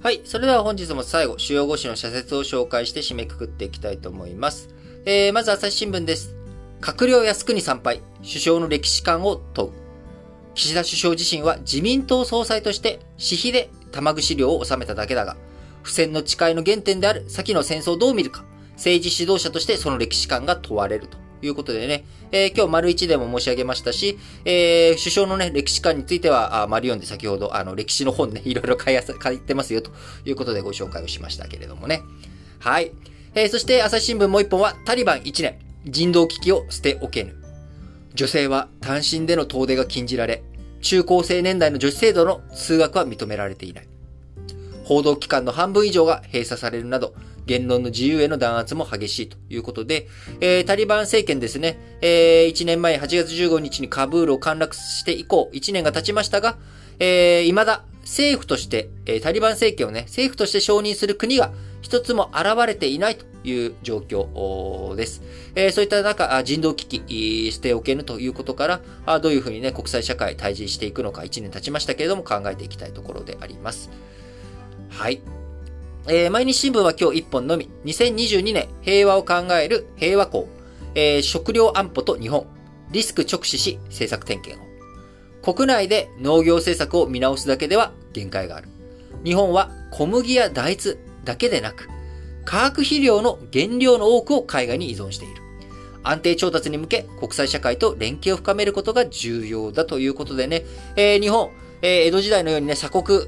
はい。それでは本日も最後、主要語詞の社説を紹介して締めくくっていきたいと思います。えー、まず朝日新聞です。閣僚靖国参拝、首相の歴史観を問う。岸田首相自身は自民党総裁として私費で玉串料を収めただけだが、不戦の誓いの原点である先の戦争をどう見るか、政治指導者としてその歴史観が問われるとということでね、えー、今日丸一でも申し上げましたし、えー、首相のね、歴史観については、あ丸4で先ほど、あの、歴史の本ね、いろいろ書い書いてますよということでご紹介をしましたけれどもね。はい。えー、そして朝日新聞もう一本は、タリバン1年、人道危機を捨ておけぬ。女性は単身での遠出が禁じられ、中高生年代の女子制度の通学は認められていない。報道機関の半分以上が閉鎖されるなど、言論の自由への弾圧も激しいということで、えー、タリバン政権ですね、えー、1年前8月15日にカブールを陥落して以降、1年が経ちましたが、えー、未だ政府として、えー、タリバン政権をね、政府として承認する国が一つも現れていないという状況です。えー、そういった中、人道危機、捨ておけぬということから、どういうふうにね、国際社会対峙していくのか1年経ちましたけれども考えていきたいところであります。はい。えー、毎日新聞は今日1本のみ、2022年平和を考える平和校、えー、食料安保と日本、リスク直視し政策点検を。国内で農業政策を見直すだけでは限界がある。日本は小麦や大豆だけでなく、化学肥料の原料の多くを海外に依存している。安定調達に向け国際社会と連携を深めることが重要だということでね、えー、日本、え、江戸時代のようにね、鎖国、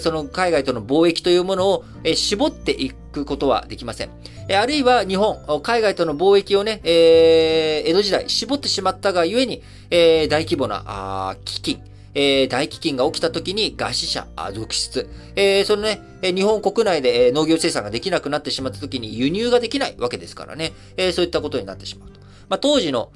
その海外との貿易というものを、え、絞っていくことはできません。え、あるいは日本、海外との貿易をね、え、江戸時代絞ってしまったがゆえに、え、大規模な、あ基金、え、大飢饉が起きた時に餓死者、続出。えー、そのね、日本国内で農業生産ができなくなってしまった時に輸入ができないわけですからね。えー、そういったことになってしまうと。まあ、当時の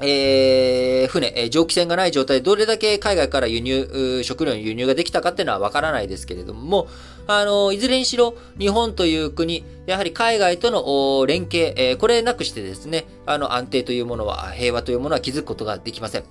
えー、船、え蒸気船がない状態でどれだけ海外から輸入、食料の輸入ができたかっていうのはわからないですけれども、あの、いずれにしろ、日本という国、やはり海外との連携、えー、これなくしてですね、あの、安定というものは、平和というものは築くことができません。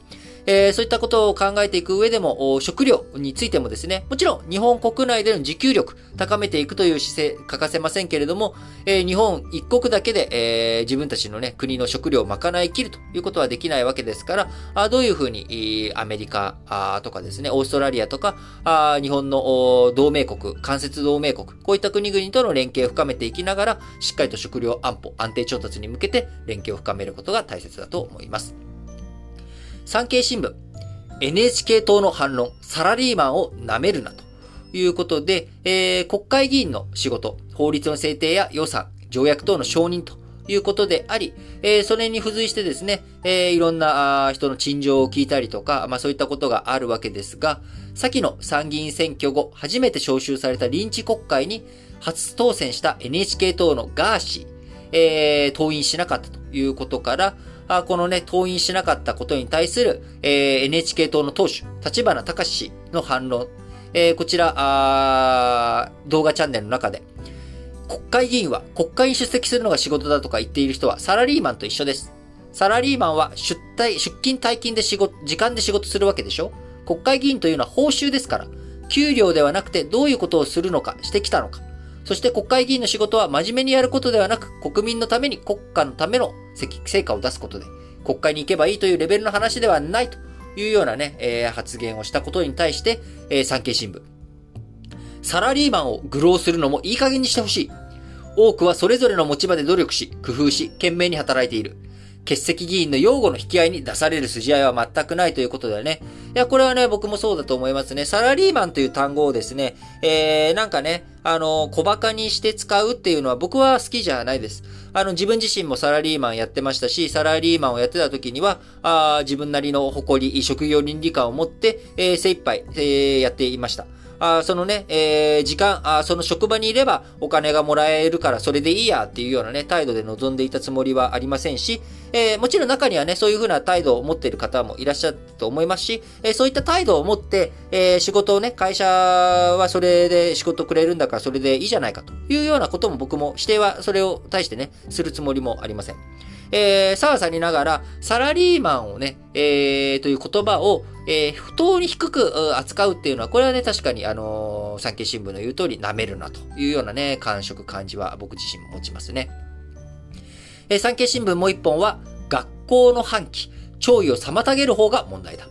えー、そういったことを考えていく上でも、食料についてもですね、もちろん日本国内での自給力、高めていくという姿勢、欠かせませんけれども、えー、日本一国だけで、えー、自分たちのね、国の食料を賄い切るということはできないわけですから、あどういうふうに、アメリカあとかですね、オーストラリアとか、あ日本の同盟国、間接同盟国、こういった国々との連携を深めていきながら、しっかりと食料安保、安定調達に向けて連携を深めることが大切だと思います。産経新聞、NHK 党の反論、サラリーマンを舐めるなということで、えー、国会議員の仕事、法律の制定や予算、条約等の承認ということであり、えー、それに付随してですね、えー、いろんな人の陳情を聞いたりとか、まあそういったことがあるわけですが、先の参議院選挙後、初めて招集された臨時国会に初当選した NHK 党のガーシー、えー、党員しなかったということから、このね、登院しなかったことに対する、え、NHK 党の党首、立花隆氏の反論、え、こちら、動画チャンネルの中で、国会議員は国会に出席するのが仕事だとか言っている人はサラリーマンと一緒です。サラリーマンは出退、出勤退勤で仕事、時間で仕事するわけでしょ？国会議員というのは報酬ですから、給料ではなくてどういうことをするのか、してきたのか。そして国会議員の仕事は真面目にやることではなく、国民のために国家のための成果を出すことで、国会に行けばいいというレベルの話ではないというようなね、えー、発言をしたことに対して、えー、産経新聞。サラリーマンを愚弄するのもいい加減にしてほしい。多くはそれぞれの持ち場で努力し、工夫し、懸命に働いている。欠席議員の擁護の引き合いに出される筋合いは全くないということだよね。いや、これはね、僕もそうだと思いますね。サラリーマンという単語をですね、えー、なんかね、あの、小馬鹿にして使うっていうのは僕は好きじゃないです。あの、自分自身もサラリーマンやってましたし、サラリーマンをやってた時には、あ自分なりの誇り、職業倫理観を持って、えー、精一杯、えー、やっていました。あそのね、えー、時間あ、その職場にいればお金がもらえるからそれでいいやっていうようなね、態度で臨んでいたつもりはありませんし、えー、もちろん中にはね、そういう風な態度を持っている方もいらっしゃると思いますし、えー、そういった態度を持って、えー、仕事をね、会社はそれで仕事くれるんだからそれでいいじゃないかというようなことも僕も指定はそれを対してね、するつもりもありません。えー、さわさりながら、サラリーマンをね、えー、という言葉を、えー、不当に低く扱うっていうのは、これはね、確かに、あのー、産経新聞の言う通り、舐めるなというようなね、感触、感じは僕自身も持ちますね。えー、産経新聞もう一本は、学校の反旗、弔意を妨げる方が問題だ。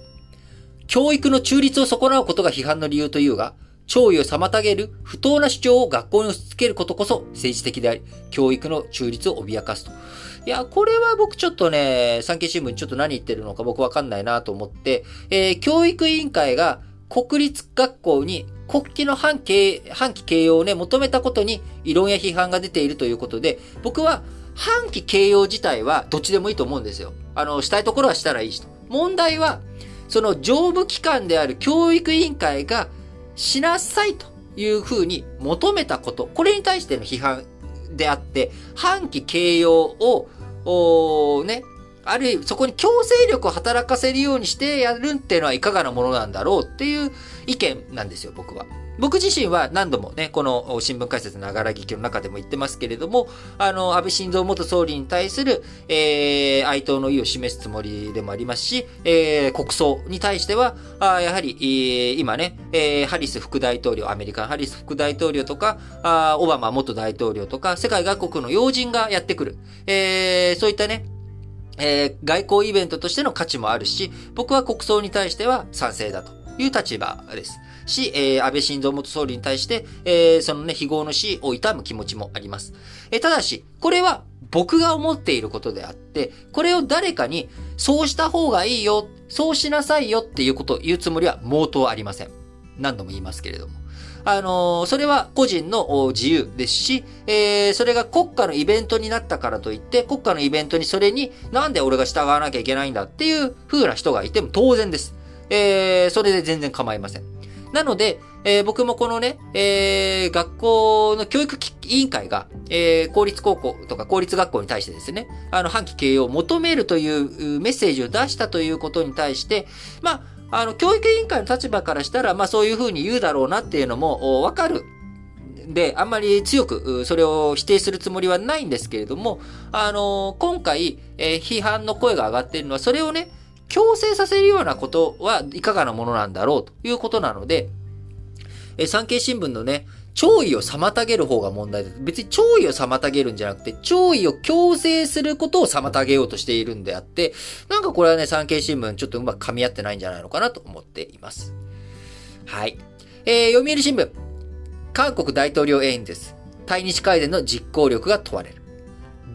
教育の中立を損なうことが批判の理由というが、弔意を妨げる不当な主張を学校に押し付けることこそ政治的であり、教育の中立を脅かすと。いや、これは僕ちょっとね、産経新聞ちょっと何言ってるのか僕わかんないなと思って、えー、教育委員会が国立学校に国旗の反旗反旗形容をね、求めたことに異論や批判が出ているということで、僕は反旗形容自体はどっちでもいいと思うんですよ。あの、したいところはしたらいいしと。問題は、その上部機関である教育委員会がしなさいというふうに求めたこと、これに対しての批判であって、反旗形容を、ね、あるいはそこに強制力を働かせるようにしてやるっていうのはいかがなものなんだろうっていう意見なんですよ、僕は。僕自身は何度もね、この新聞解説のながら劇の中でも言ってますけれども、あの、安倍晋三元総理に対する、えー、哀悼の意を示すつもりでもありますし、えー、国葬に対しては、あやはり、えー、今ね、えー、ハリス副大統領、アメリカのハリス副大統領とか、あオバマ元大統領とか、世界各国の要人がやってくる。えー、そういったね、えー、外交イベントとしての価値もあるし、僕は国葬に対しては賛成だという立場です。し、えー、安倍晋三元総理に対して、えー、そのね、非業の死を悼む気持ちもあります。えー、ただし、これは僕が思っていることであって、これを誰かに、そうした方がいいよ、そうしなさいよっていうことを言うつもりは毛頭ありません。何度も言いますけれども。あの、それは個人の自由ですし、えー、それが国家のイベントになったからといって、国家のイベントにそれになんで俺が従わなきゃいけないんだっていう風な人がいても当然です。えー、それで全然構いません。なので、えー、僕もこのね、えー、学校の教育委員会が、えー、公立高校とか公立学校に対してですね、あの、反旗経営を求めるというメッセージを出したということに対して、まあ、あの、教育委員会の立場からしたら、まあそういうふうに言うだろうなっていうのもわかる。で、あんまり強くそれを否定するつもりはないんですけれども、あの今回、えー、批判の声が上がっているのは、それをね、強制させるようなことはいかがなものなんだろうということなので、え産経新聞のね、弔意を妨げる方が問題だ。別に弔意を妨げるんじゃなくて、弔意を強制することを妨げようとしているんであって、なんかこれはね、産経新聞ちょっとうまく噛み合ってないんじゃないのかなと思っています。はい。えー、読売新聞。韓国大統領演説。対日改善の実行力が問われる。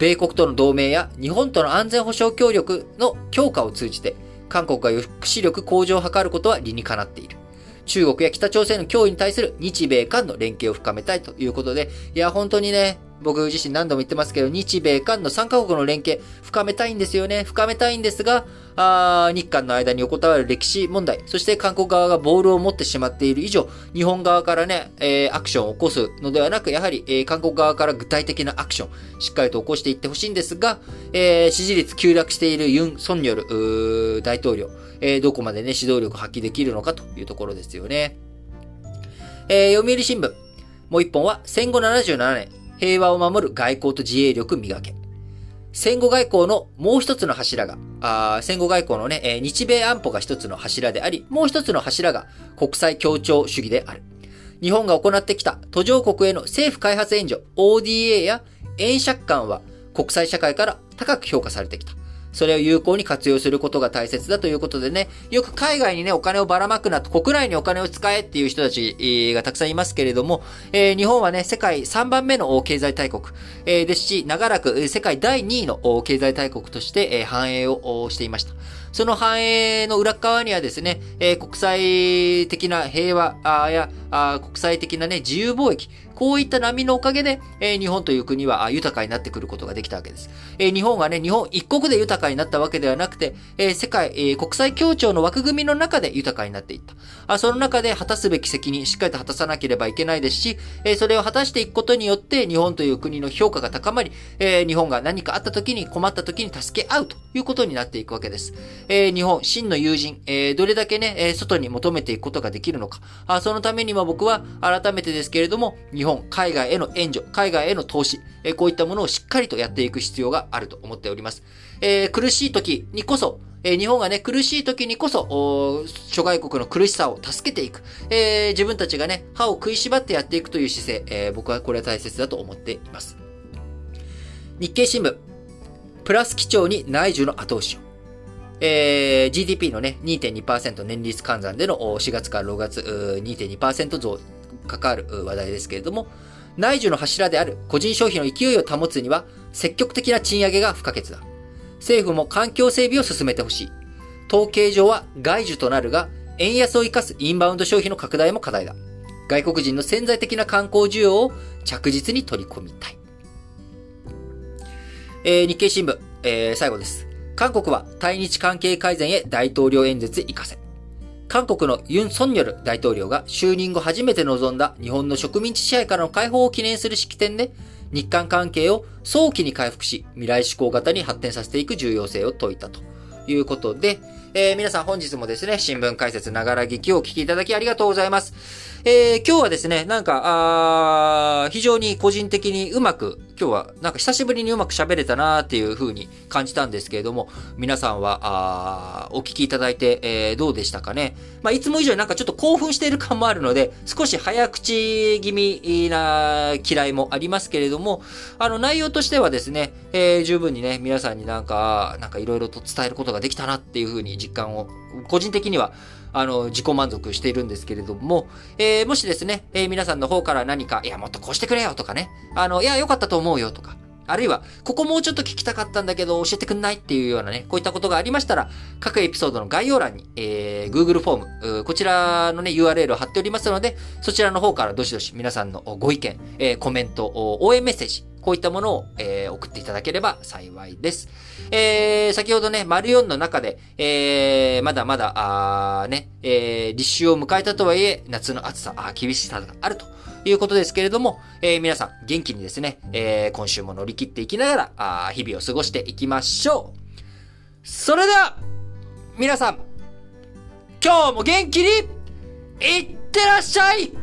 米国との同盟や日本との安全保障協力の強化を通じて、韓国が抑止力向上を図ることは理にかなっている。中国や北朝鮮の脅威に対する日米韓の連携を深めたいということで、いや、本当にね、僕自身何度も言ってますけど、日米韓の3カ国の連携、深めたいんですよね。深めたいんですが、あ日韓の間に横たわる歴史問題、そして韓国側がボールを持ってしまっている以上、日本側からね、えー、アクションを起こすのではなく、やはり、えー、韓国側から具体的なアクション、しっかりと起こしていってほしいんですが、えー、支持率急落しているユン・ソンニョル大統領、えー、どこまでね、指導力発揮できるのかというところですよね。えー、読売新聞。もう一本は、戦後77年、平和を守る外交と自衛力磨け。戦後外交のもう一つの柱が、あ戦後外交のね、えー、日米安保が一つの柱であり、もう一つの柱が国際協調主義である。日本が行ってきた途上国への政府開発援助 ODA や円借款は国際社会から高く評価されてきた。それを有効に活用することが大切だということでね、よく海外にね、お金をばらまくなと、国内にお金を使えっていう人たちがたくさんいますけれども、えー、日本はね、世界3番目の経済大国、えー、ですし、長らく世界第2位の経済大国として、繁栄をしていました。その繁栄の裏側にはですね、え、国際的な平和や国際的なね、自由貿易、こういった波のおかげで、え、日本という国は豊かになってくることができたわけです。え、日本がね、日本一国で豊かになったわけではなくて、え、世界、え国際協調の枠組みの中で豊かになっていった。あその中で果たすべき責任、しっかりと果たさなければいけないですし、えそれを果たしていくことによって、日本という国の評価が高まり、え日本が何かあった時に困った時に助け合うということになっていくわけです。えー、日本、真の友人、えー、どれだけね、え、外に求めていくことができるのか。あそのためには僕は改めてですけれども、日本、海外への援助、海外への投資、え、こういったものをしっかりとやっていく必要があると思っております。え、苦しい時にこそ、え、日本がね、苦しい時にこそ、諸外国の苦しさを助けていく。えー、自分たちがね、歯を食いしばってやっていくという姿勢、えー、僕はこれは大切だと思っています。日経新聞、プラス基調に内需の後押しを。えー、GDP のね、2.2%年率換算での4月から6月2.2%増関わる話題ですけれども、内需の柱である個人消費の勢いを保つには積極的な賃上げが不可欠だ。政府も環境整備を進めてほしい。統計上は外需となるが、円安を生かすインバウンド消費の拡大も課題だ。外国人の潜在的な観光需要を着実に取り込みたい。えー、日経新聞、えー、最後です。韓国は対日関係改善へ大統領演説行かせ。韓国のユン・ソンニョル大統領が就任後初めて臨んだ日本の植民地支配からの解放を記念する式典で、日韓関係を早期に回復し、未来志向型に発展させていく重要性を説いたということで、えー、皆さん本日もですね、新聞解説ながら劇をお聞きいただきありがとうございます。えー、今日はですね、なんか、あ非常に個人的にうまく、今日はなんか久しぶりにうまく喋れたなーっていう風に感じたんですけれども、皆さんは、あお聞きいただいて、えー、どうでしたかね？まあ、いつも以上になんかちょっと興奮している感もあるので、少し早口気味な嫌いもありますけれども、あの内容としてはですね、えー、十分にね、皆さんになんか、なんかいろいろと伝えることができたなっていう風に実感を、個人的にはあの、自己満足しているんですけれども、えー、もしですね、えー、皆さんの方から何か、いや、もっとこうしてくれよとかね、あの、いや、良かったと思うよとか、あるいは、ここもうちょっと聞きたかったんだけど、教えてくんないっていうようなね、こういったことがありましたら、各エピソードの概要欄に、えー、Google フォーム、こちらのね、URL を貼っておりますので、そちらの方からどしどし皆さんのご意見、えー、コメント、応援メッセージ、こういったものを、えー、送っていただければ幸いです。えー、先ほどね、丸4の中で、えー、まだまだ、あね、えー、立秋を迎えたとはいえ、夏の暑さ、あ厳しさがあるということですけれども、えー、皆さん元気にですね、えー、今週も乗り切っていきながら、あ日々を過ごしていきましょう。それでは、皆さん、今日も元気に、いってらっしゃい